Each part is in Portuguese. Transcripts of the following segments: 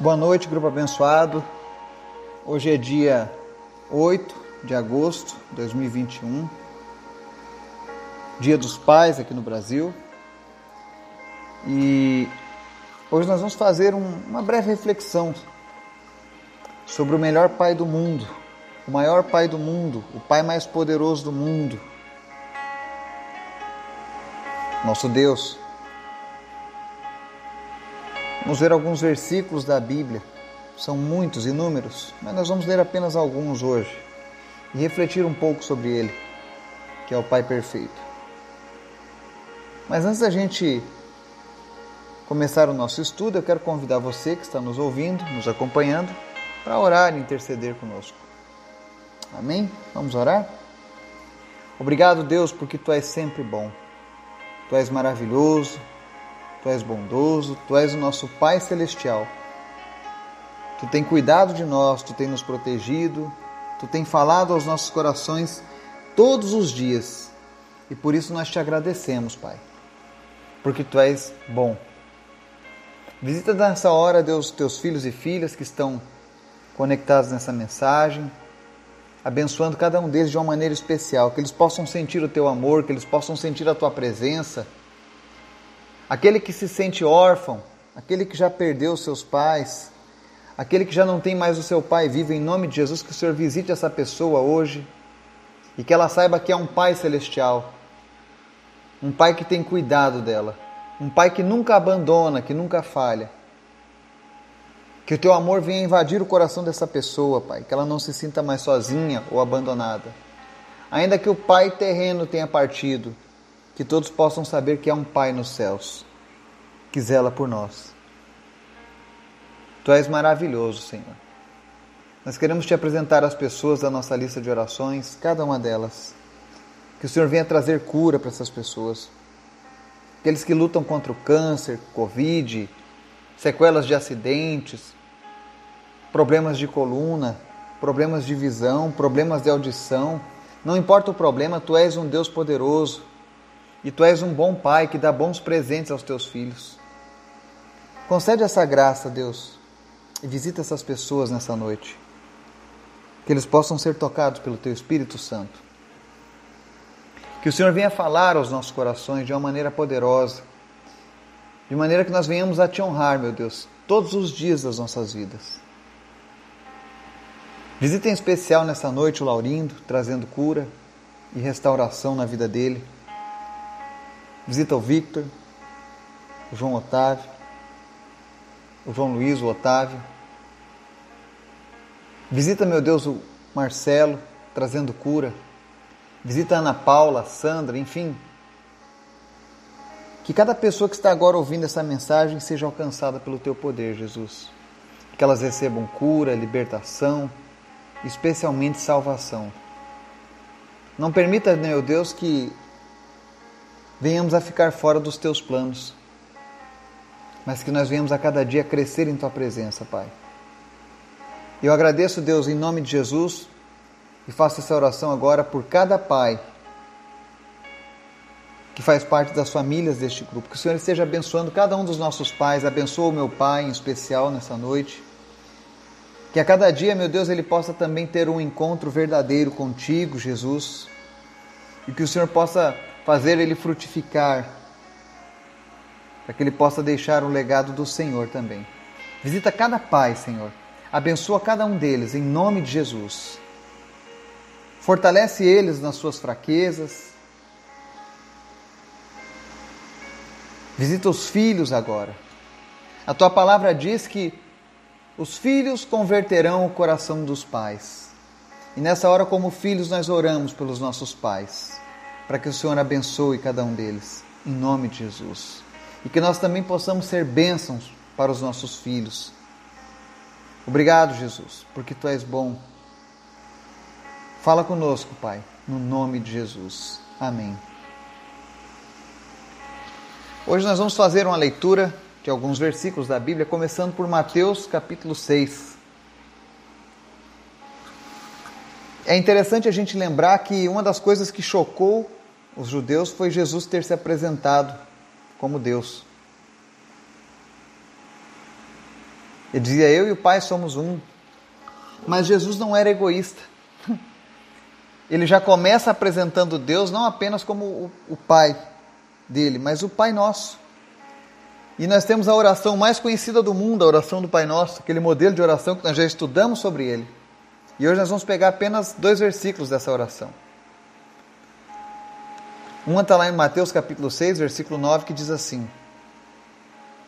Boa noite, grupo abençoado. Hoje é dia 8 de agosto de 2021, Dia dos Pais aqui no Brasil. E hoje nós vamos fazer um, uma breve reflexão sobre o melhor pai do mundo, o maior pai do mundo, o pai mais poderoso do mundo, nosso Deus. Vamos ver alguns versículos da Bíblia. São muitos, inúmeros, mas nós vamos ler apenas alguns hoje e refletir um pouco sobre ele, que é o Pai perfeito. Mas antes da gente começar o nosso estudo, eu quero convidar você que está nos ouvindo, nos acompanhando, para orar e interceder conosco. Amém? Vamos orar? Obrigado, Deus, porque tu és sempre bom. Tu és maravilhoso, Tu és bondoso, Tu és o nosso Pai Celestial. Tu tem cuidado de nós, Tu tem nos protegido, Tu tem falado aos nossos corações todos os dias. E por isso nós te agradecemos, Pai, porque Tu és bom. Visita nessa hora, Deus, teus filhos e filhas que estão conectados nessa mensagem, abençoando cada um deles de uma maneira especial, que eles possam sentir o teu amor, que eles possam sentir a tua presença aquele que se sente órfão, aquele que já perdeu seus pais, aquele que já não tem mais o seu pai vivo, em nome de Jesus, que o Senhor visite essa pessoa hoje e que ela saiba que é um Pai celestial, um Pai que tem cuidado dela, um Pai que nunca abandona, que nunca falha. Que o teu amor venha invadir o coração dessa pessoa, Pai, que ela não se sinta mais sozinha ou abandonada. Ainda que o Pai terreno tenha partido, que todos possam saber que há um Pai nos céus que zela por nós. Tu és maravilhoso, Senhor. Nós queremos te apresentar as pessoas da nossa lista de orações, cada uma delas. Que o Senhor venha trazer cura para essas pessoas. Aqueles que lutam contra o câncer, Covid, sequelas de acidentes, problemas de coluna, problemas de visão, problemas de audição. Não importa o problema, tu és um Deus poderoso e tu és um bom pai que dá bons presentes aos teus filhos. Concede essa graça, Deus, e visita essas pessoas nessa noite. Que eles possam ser tocados pelo teu Espírito Santo. Que o Senhor venha falar aos nossos corações de uma maneira poderosa, de maneira que nós venhamos a te honrar, meu Deus, todos os dias das nossas vidas. Visita em especial nessa noite o Laurindo, trazendo cura e restauração na vida dele. Visita o Victor, o João Otávio, o João Luiz, o Otávio. Visita, meu Deus, o Marcelo, trazendo cura. Visita a Ana Paula, a Sandra, enfim. Que cada pessoa que está agora ouvindo essa mensagem seja alcançada pelo teu poder, Jesus. Que elas recebam cura, libertação, especialmente salvação. Não permita, meu Deus, que venhamos a ficar fora dos teus planos, mas que nós venhamos a cada dia crescer em tua presença, Pai. Eu agradeço, Deus, em nome de Jesus, e faço essa oração agora por cada pai que faz parte das famílias deste grupo. Que o Senhor esteja abençoando cada um dos nossos pais, abençoa o meu pai em especial nessa noite. Que a cada dia, meu Deus, ele possa também ter um encontro verdadeiro contigo, Jesus. E que o Senhor possa fazer ele frutificar, para que ele possa deixar o legado do Senhor também. Visita cada pai, Senhor. Abençoa cada um deles, em nome de Jesus. Fortalece eles nas suas fraquezas. Visita os filhos agora. A tua palavra diz que os filhos converterão o coração dos pais. E nessa hora, como filhos, nós oramos pelos nossos pais para que o Senhor abençoe cada um deles, em nome de Jesus. E que nós também possamos ser bênçãos para os nossos filhos. Obrigado, Jesus, porque tu és bom. Fala conosco, Pai, no nome de Jesus. Amém. Hoje nós vamos fazer uma leitura de alguns versículos da Bíblia, começando por Mateus capítulo 6. É interessante a gente lembrar que uma das coisas que chocou os judeus foi Jesus ter se apresentado como Deus. Ele dizia: Eu e o Pai somos um. Mas Jesus não era egoísta. Ele já começa apresentando Deus não apenas como o, o Pai dele, mas o Pai Nosso. E nós temos a oração mais conhecida do mundo, a oração do Pai Nosso, aquele modelo de oração que nós já estudamos sobre ele. E hoje nós vamos pegar apenas dois versículos dessa oração. Uma está lá em Mateus capítulo 6, versículo 9, que diz assim: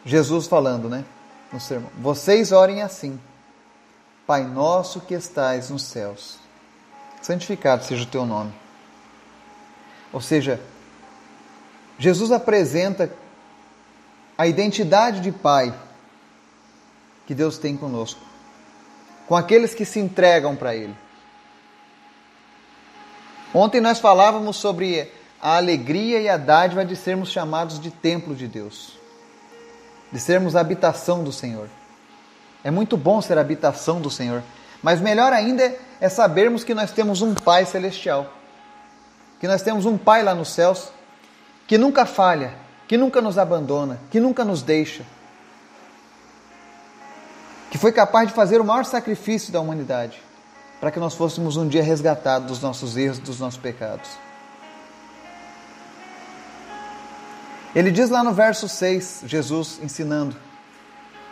Jesus falando, né? No sermão: Vocês orem assim, Pai nosso que estais nos céus, santificado seja o teu nome. Ou seja, Jesus apresenta a identidade de Pai que Deus tem conosco, com aqueles que se entregam para Ele. Ontem nós falávamos sobre a alegria e a dádiva de sermos chamados de templo de Deus, de sermos habitação do Senhor. É muito bom ser habitação do Senhor, mas melhor ainda é sabermos que nós temos um Pai celestial, que nós temos um Pai lá nos céus que nunca falha, que nunca nos abandona, que nunca nos deixa, que foi capaz de fazer o maior sacrifício da humanidade para que nós fôssemos um dia resgatados dos nossos erros, dos nossos pecados. Ele diz lá no verso 6, Jesus ensinando: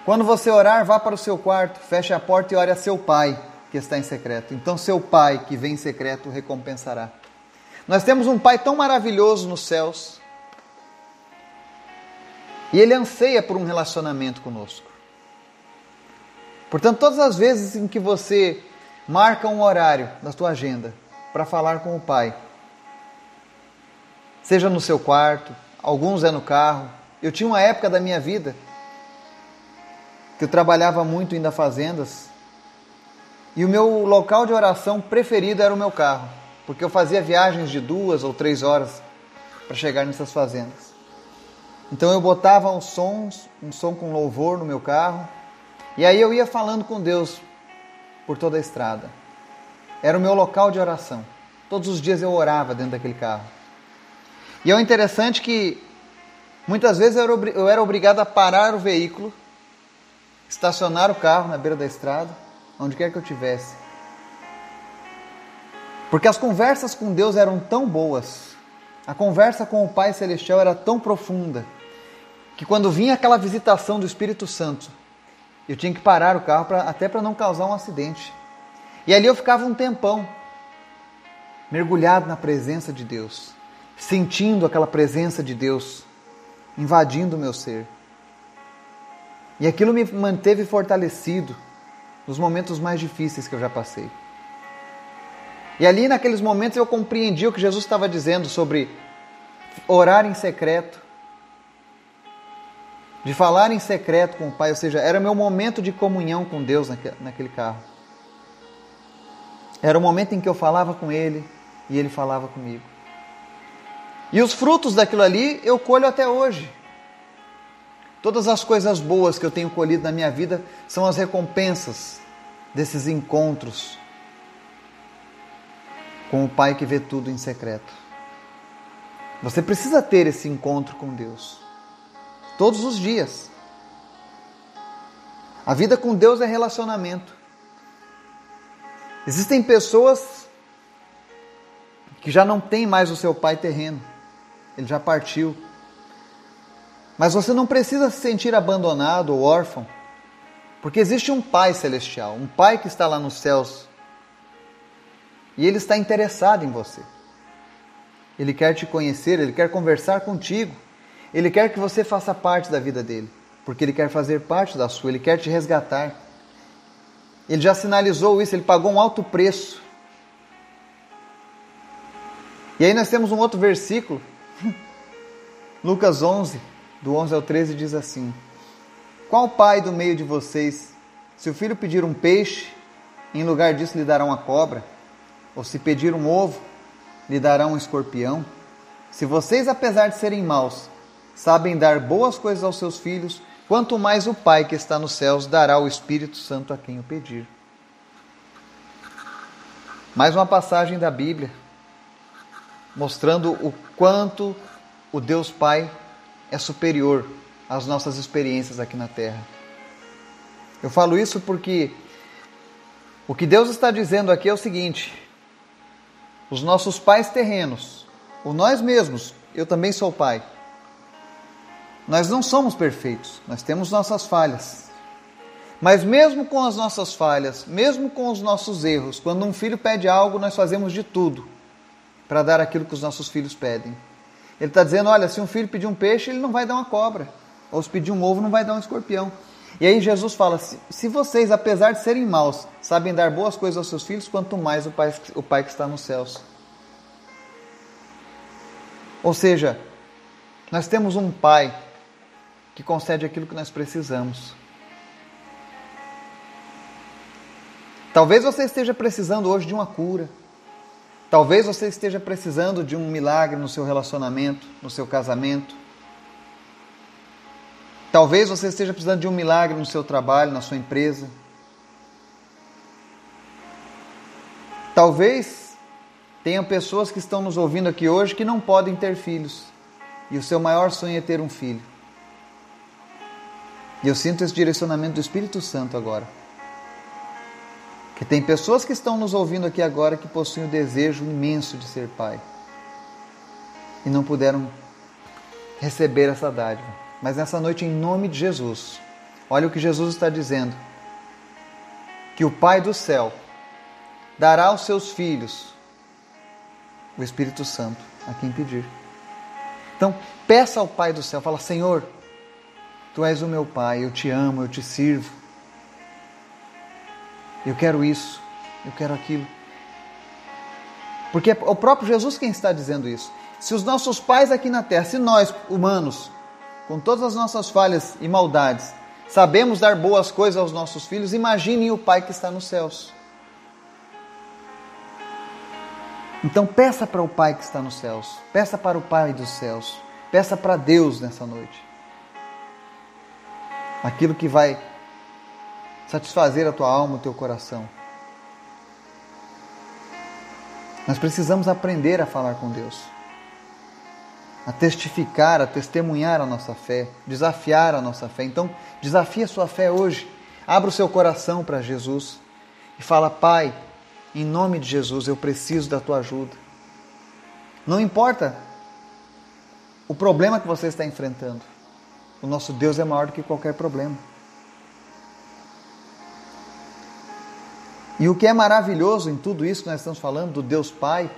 Quando você orar, vá para o seu quarto, feche a porta e ore a seu pai que está em secreto. Então, seu pai que vem em secreto recompensará. Nós temos um pai tão maravilhoso nos céus e Ele anseia por um relacionamento conosco. Portanto, todas as vezes em que você marca um horário na sua agenda para falar com o Pai, seja no seu quarto, alguns é no carro. Eu tinha uma época da minha vida que eu trabalhava muito indo a fazendas e o meu local de oração preferido era o meu carro, porque eu fazia viagens de duas ou três horas para chegar nessas fazendas. Então eu botava um som, um som com louvor no meu carro, e aí eu ia falando com Deus por toda a estrada. Era o meu local de oração. Todos os dias eu orava dentro daquele carro. E é o interessante que muitas vezes eu era obrigado a parar o veículo, estacionar o carro na beira da estrada, onde quer que eu tivesse. Porque as conversas com Deus eram tão boas, a conversa com o Pai Celestial era tão profunda que quando vinha aquela visitação do Espírito Santo, eu tinha que parar o carro pra, até para não causar um acidente. E ali eu ficava um tempão, mergulhado na presença de Deus, sentindo aquela presença de Deus invadindo o meu ser. E aquilo me manteve fortalecido nos momentos mais difíceis que eu já passei. E ali naqueles momentos eu compreendi o que Jesus estava dizendo sobre orar em secreto, de falar em secreto com o Pai, ou seja, era meu momento de comunhão com Deus naquele carro. Era o momento em que eu falava com Ele e Ele falava comigo. E os frutos daquilo ali eu colho até hoje. Todas as coisas boas que eu tenho colhido na minha vida são as recompensas desses encontros com o Pai que vê tudo em secreto. Você precisa ter esse encontro com Deus todos os dias. A vida com Deus é relacionamento. Existem pessoas que já não têm mais o seu pai terreno, ele já partiu. Mas você não precisa se sentir abandonado ou órfão, porque existe um Pai celestial, um Pai que está lá nos céus, e ele está interessado em você. Ele quer te conhecer, ele quer conversar contigo. Ele quer que você faça parte da vida dele, porque ele quer fazer parte da sua, ele quer te resgatar. Ele já sinalizou isso, ele pagou um alto preço. E aí nós temos um outro versículo, Lucas 11, do 11 ao 13, diz assim: Qual pai do meio de vocês, se o filho pedir um peixe, em lugar disso lhe dará uma cobra? Ou se pedir um ovo, lhe dará um escorpião? Se vocês, apesar de serem maus, sabem dar boas coisas aos seus filhos, quanto mais o Pai que está nos céus dará o Espírito Santo a quem o pedir. Mais uma passagem da Bíblia mostrando o quanto o Deus Pai é superior às nossas experiências aqui na terra. Eu falo isso porque o que Deus está dizendo aqui é o seguinte: os nossos pais terrenos, ou nós mesmos, eu também sou pai, nós não somos perfeitos, nós temos nossas falhas. Mas mesmo com as nossas falhas, mesmo com os nossos erros, quando um filho pede algo, nós fazemos de tudo para dar aquilo que os nossos filhos pedem. Ele está dizendo: olha, se um filho pedir um peixe, ele não vai dar uma cobra. Ou se pedir um ovo, não vai dar um escorpião. E aí Jesus fala: se, vocês, apesar de serem maus, sabem dar boas coisas aos seus filhos, quanto mais o Pai, o pai que está nos céus. Ou seja, nós temos um Pai que concede aquilo que nós precisamos. Talvez você esteja precisando hoje de uma cura. Talvez você esteja precisando de um milagre no seu relacionamento, no seu casamento. Talvez você esteja precisando de um milagre no seu trabalho, na sua empresa. Talvez tenham pessoas que estão nos ouvindo aqui hoje que não podem ter filhos. E o seu maior sonho é ter um filho. E eu sinto esse direcionamento do Espírito Santo agora. Que tem pessoas que estão nos ouvindo aqui agora que possuem o desejo imenso de ser pai. E não puderam receber essa dádiva. Mas nessa noite, em nome de Jesus, olha o que Jesus está dizendo: que o Pai do céu dará aos seus filhos o Espírito Santo a quem pedir. Então, peça ao Pai do céu, fala: Senhor, Tu és o meu Pai, eu te amo, eu te sirvo. Eu quero isso, eu quero aquilo. Porque é o próprio Jesus quem está dizendo isso. Se os nossos pais aqui na terra, se nós, humanos, com todas as nossas falhas e maldades, sabemos dar boas coisas aos nossos filhos, imaginem o Pai que está nos céus. Então peça para o Pai que está nos céus, peça para o Pai dos céus, peça para Deus nessa noite aquilo que vai satisfazer a tua alma, o teu coração. Nós precisamos aprender a falar com Deus, a testificar, a testemunhar a nossa fé, desafiar a nossa fé. Então, desafie a sua fé hoje. Abra o seu coração para Jesus e fala: Pai, em nome de Jesus, eu preciso da tua ajuda. Não importa o problema que você está enfrentando. O nosso Deus é maior do que qualquer problema. E o que é maravilhoso em tudo isso que nós estamos falando, do Deus Pai,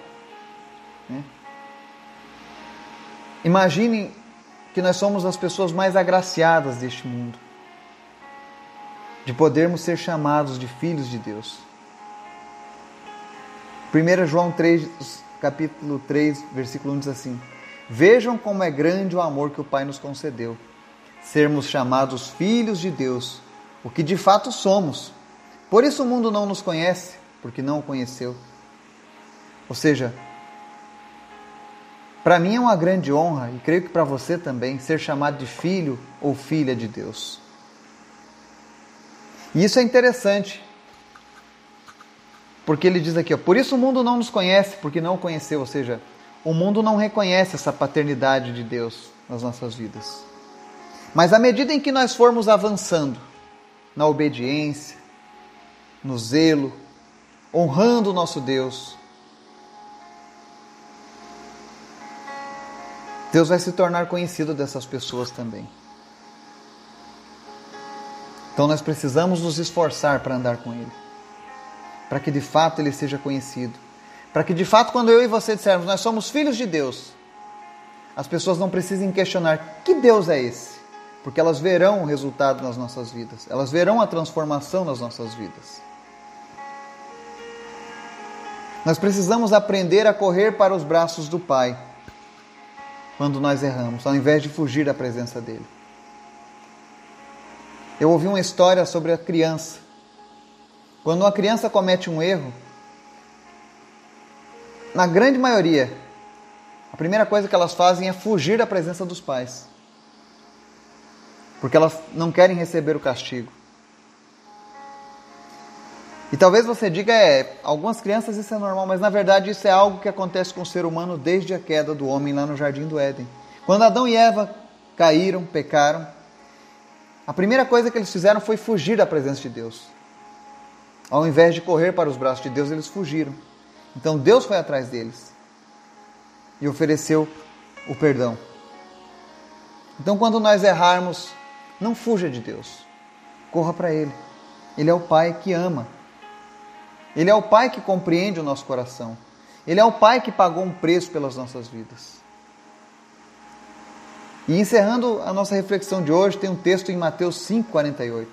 né? imaginem que nós somos as pessoas mais agraciadas deste mundo, de podermos ser chamados de filhos de Deus. 1 João 3, capítulo 3, versículo 1 diz assim: Vejam como é grande o amor que o Pai nos concedeu sermos chamados filhos de Deus, o que de fato somos. Por isso o mundo não nos conhece, porque não o conheceu. Ou seja, para mim é uma grande honra, e creio que para você também, ser chamado de filho ou filha de Deus. E isso é interessante, porque ele diz aqui, ó, por isso o mundo não nos conhece, porque não o conheceu, ou seja, o mundo não reconhece essa paternidade de Deus nas nossas vidas. Mas à medida em que nós formos avançando na obediência, no zelo, honrando o nosso Deus, Deus vai se tornar conhecido dessas pessoas também. Então nós precisamos nos esforçar para andar com Ele, para que de fato Ele seja conhecido, para que de fato, quando eu e você dissermos nós somos filhos de Deus, as pessoas não precisem questionar que Deus é esse porque elas verão o resultado nas nossas vidas, elas verão a transformação nas nossas vidas. Nós precisamos aprender a correr para os braços do Pai quando nós erramos, ao invés de fugir da presença dele. Eu ouvi uma história sobre a criança. Quando uma criança comete um erro, na grande maioria, a primeira coisa que elas fazem é fugir da presença dos pais porque elas não querem receber o castigo. E talvez você diga, é, algumas crianças isso é normal, mas na verdade isso é algo que acontece com o ser humano desde a queda do homem lá no jardim do Éden. Quando Adão e Eva caíram, pecaram, A primeira coisa que eles fizeram foi fugir da presença de Deus. Ao invés de correr para os braços de Deus, eles fugiram. Então Deus foi atrás deles e ofereceu o perdão. Então, quando nós errarmos, não fuja de Deus, corra para Ele. Ele é o Pai que ama. Ele é o Pai que compreende o nosso coração. Ele é o Pai que pagou um preço pelas nossas vidas. E encerrando a nossa reflexão de hoje, tem um texto em Mateus 5,48,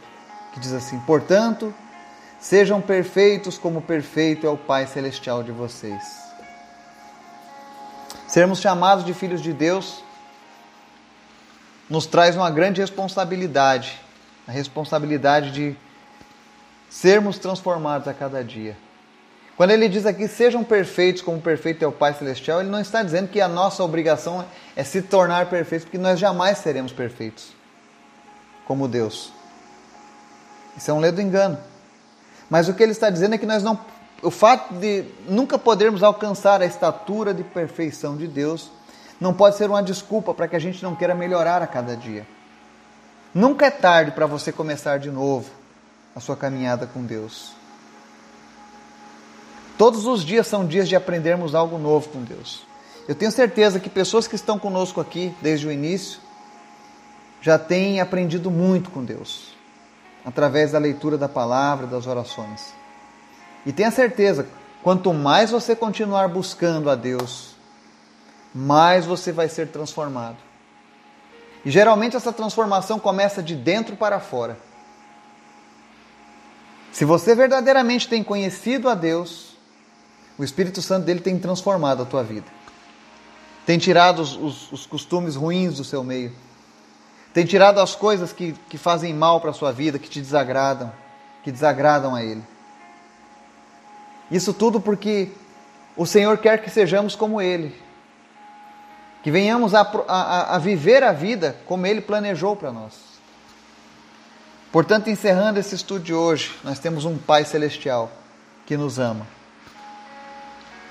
que diz assim: Portanto, sejam perfeitos como perfeito é o Pai Celestial de vocês. Sermos chamados de filhos de Deus nos traz uma grande responsabilidade, a responsabilidade de sermos transformados a cada dia. Quando ele diz aqui, sejam perfeitos como perfeito é o Pai Celestial, ele não está dizendo que a nossa obrigação é se tornar perfeitos, porque nós jamais seremos perfeitos como Deus. Isso é um ledo engano. Mas o que ele está dizendo é que nós não. O fato de nunca podermos alcançar a estatura de perfeição de Deus não pode ser uma desculpa para que a gente não queira melhorar a cada dia. Nunca é tarde para você começar de novo a sua caminhada com Deus. Todos os dias são dias de aprendermos algo novo com Deus. Eu tenho certeza que pessoas que estão conosco aqui desde o início já têm aprendido muito com Deus, através da leitura da palavra, das orações. E tenha certeza, quanto mais você continuar buscando a Deus, mais você vai ser transformado. E geralmente essa transformação começa de dentro para fora. Se você verdadeiramente tem conhecido a Deus, o Espírito Santo dele tem transformado a tua vida. Tem tirado os, os, os costumes ruins do seu meio. Tem tirado as coisas que, que fazem mal para a sua vida, que te desagradam, que desagradam a Ele. Isso tudo porque o Senhor quer que sejamos como Ele. Que venhamos a, a, a viver a vida como Ele planejou para nós. Portanto, encerrando esse estudo de hoje, nós temos um Pai Celestial que nos ama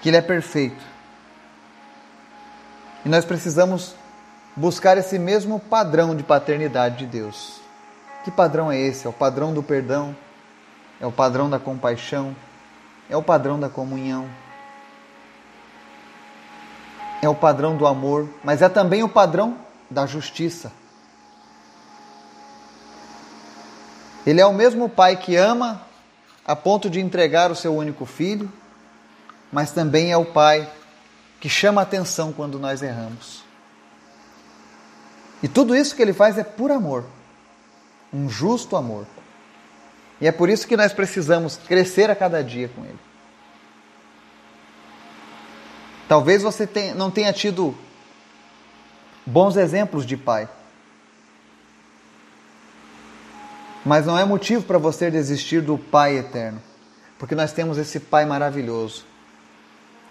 que Ele é perfeito. E nós precisamos buscar esse mesmo padrão de paternidade de Deus. Que padrão é esse? É o padrão do perdão, é o padrão da compaixão, é o padrão da comunhão, é o padrão do amor, mas é também o padrão da justiça. Ele é o mesmo pai que ama a ponto de entregar o seu único filho mas também é o Pai que chama atenção quando nós erramos. E tudo isso que ele faz é por amor, um justo amor. E é por isso que nós precisamos crescer a cada dia com ele. Talvez você não tenha tido bons exemplos de pai. Mas não é motivo para você desistir do Pai eterno, porque nós temos esse Pai maravilhoso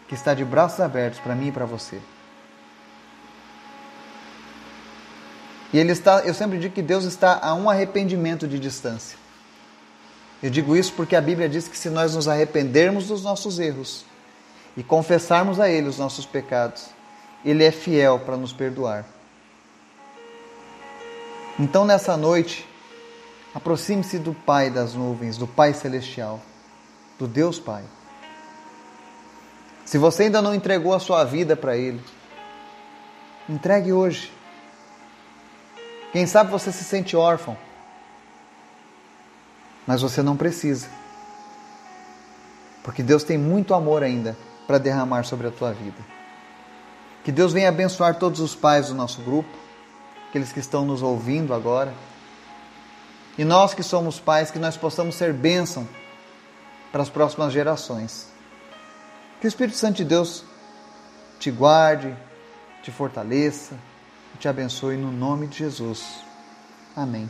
que está de braços abertos para mim e para você. E ele está, eu sempre digo que Deus está a um arrependimento de distância. Eu digo isso porque a Bíblia diz que se nós nos arrependermos dos nossos erros e confessarmos a Ele os nossos pecados, Ele é fiel para nos perdoar. Então, nessa noite, aproxime-se do Pai das nuvens, do Pai Celestial, do Deus Pai. Se você ainda não entregou a sua vida para Ele, entregue hoje. Quem sabe você se sente órfão, mas você não precisa, porque Deus tem muito amor ainda para derramar sobre a tua vida. Que Deus venha abençoar todos os pais do nosso grupo, aqueles que estão nos ouvindo agora. E nós que somos pais, que nós possamos ser bênção para as próximas gerações. Que o Espírito Santo de Deus te guarde, te fortaleça, te abençoe no nome de Jesus. Amém.